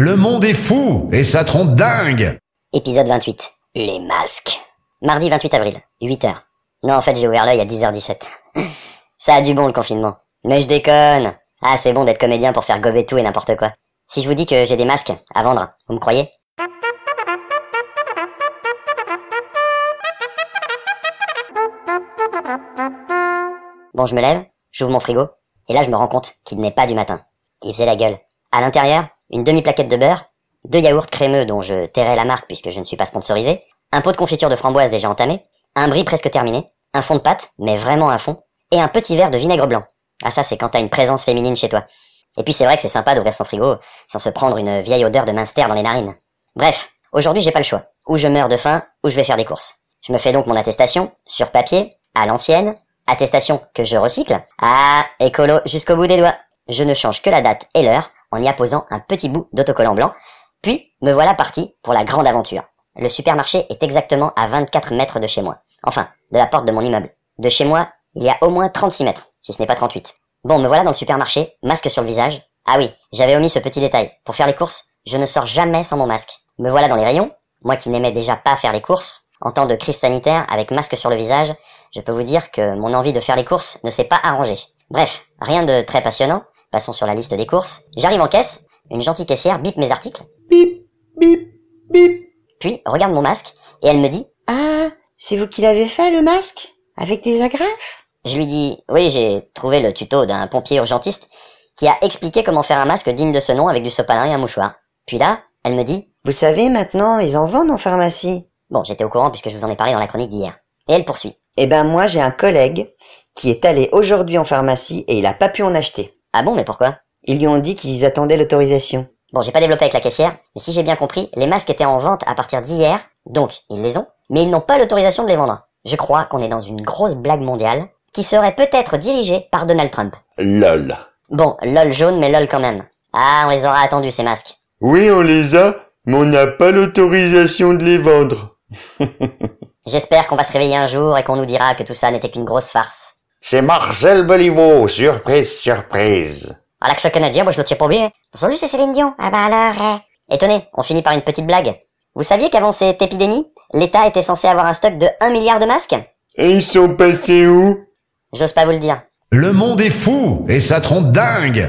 Le monde est fou et ça trompe dingue Épisode 28. Les masques. Mardi 28 avril, 8h. Non, en fait, j'ai ouvert l'œil à 10h17. Ça a du bon le confinement. Mais je déconne. Ah, c'est bon d'être comédien pour faire gober tout et n'importe quoi. Si je vous dis que j'ai des masques à vendre, vous me croyez? Bon, je me lève, j'ouvre mon frigo, et là je me rends compte qu'il n'est pas du matin. Il faisait la gueule. À l'intérieur, une demi-plaquette de beurre, deux yaourts crémeux dont je tairai la marque puisque je ne suis pas sponsorisé, un pot de confiture de framboise déjà entamé, un brie presque terminé, un fond de pâte, mais vraiment un fond, et un petit verre de vinaigre blanc. Ah ça c'est quand t'as une présence féminine chez toi. Et puis c'est vrai que c'est sympa d'ouvrir son frigo sans se prendre une vieille odeur de minster dans les narines. Bref, aujourd'hui j'ai pas le choix. Ou je meurs de faim, ou je vais faire des courses. Je me fais donc mon attestation, sur papier, à l'ancienne, attestation que je recycle. Ah, écolo jusqu'au bout des doigts. Je ne change que la date et l'heure en y apposant un petit bout d'autocollant blanc. Puis, me voilà parti pour la grande aventure. Le supermarché est exactement à 24 mètres de chez moi. Enfin, de la porte de mon immeuble. De chez moi, il y a au moins 36 mètres, si ce n'est pas 38. Bon, me voilà dans le supermarché, masque sur le visage. Ah oui, j'avais omis ce petit détail. Pour faire les courses, je ne sors jamais sans mon masque. Me voilà dans les rayons, moi qui n'aimais déjà pas faire les courses, en temps de crise sanitaire, avec masque sur le visage, je peux vous dire que mon envie de faire les courses ne s'est pas arrangée. Bref, rien de très passionnant, passons sur la liste des courses. J'arrive en caisse, une gentille caissière bip mes articles, Bip, bip, bip. puis regarde mon masque, et elle me dit, Ah, c'est vous qui l'avez fait, le masque? Avec des agrafes? Je lui dis, oui, j'ai trouvé le tuto d'un pompier urgentiste qui a expliqué comment faire un masque digne de ce nom avec du sopalin et un mouchoir. Puis là, elle me dit, Vous savez, maintenant, ils en vendent en pharmacie. bon, j'étais au courant puisque je vous en ai parlé dans la chronique d'hier. Et elle poursuit. Eh ben, moi, j'ai un collègue qui est allé aujourd'hui en pharmacie et il a pas pu en acheter. Ah bon, mais pourquoi? Ils lui ont dit qu'ils attendaient l'autorisation. Bon, j'ai pas développé avec la caissière, mais si j'ai bien compris, les masques étaient en vente à partir d'hier, donc ils les ont, mais ils n'ont pas l'autorisation de les vendre. Je crois qu'on est dans une grosse blague mondiale qui serait peut-être dirigée par Donald Trump. LOL. Bon, lol jaune, mais lol quand même. Ah, on les aura attendus ces masques. Oui, on les a, mais on n'a pas l'autorisation de les vendre. J'espère qu'on va se réveiller un jour et qu'on nous dira que tout ça n'était qu'une grosse farce. C'est Marcel Beliveau, surprise, surprise. Ah, l'accent canadien, moi je le tiens pas bien. Salut, c'est Céline Dion? Ah bah alors, eh. Et tenez, on finit par une petite blague. Vous saviez qu'avant cette épidémie, l'État était censé avoir un stock de 1 milliard de masques? Et ils sont passés où? J'ose pas vous le dire. Le monde est fou et ça trompe dingue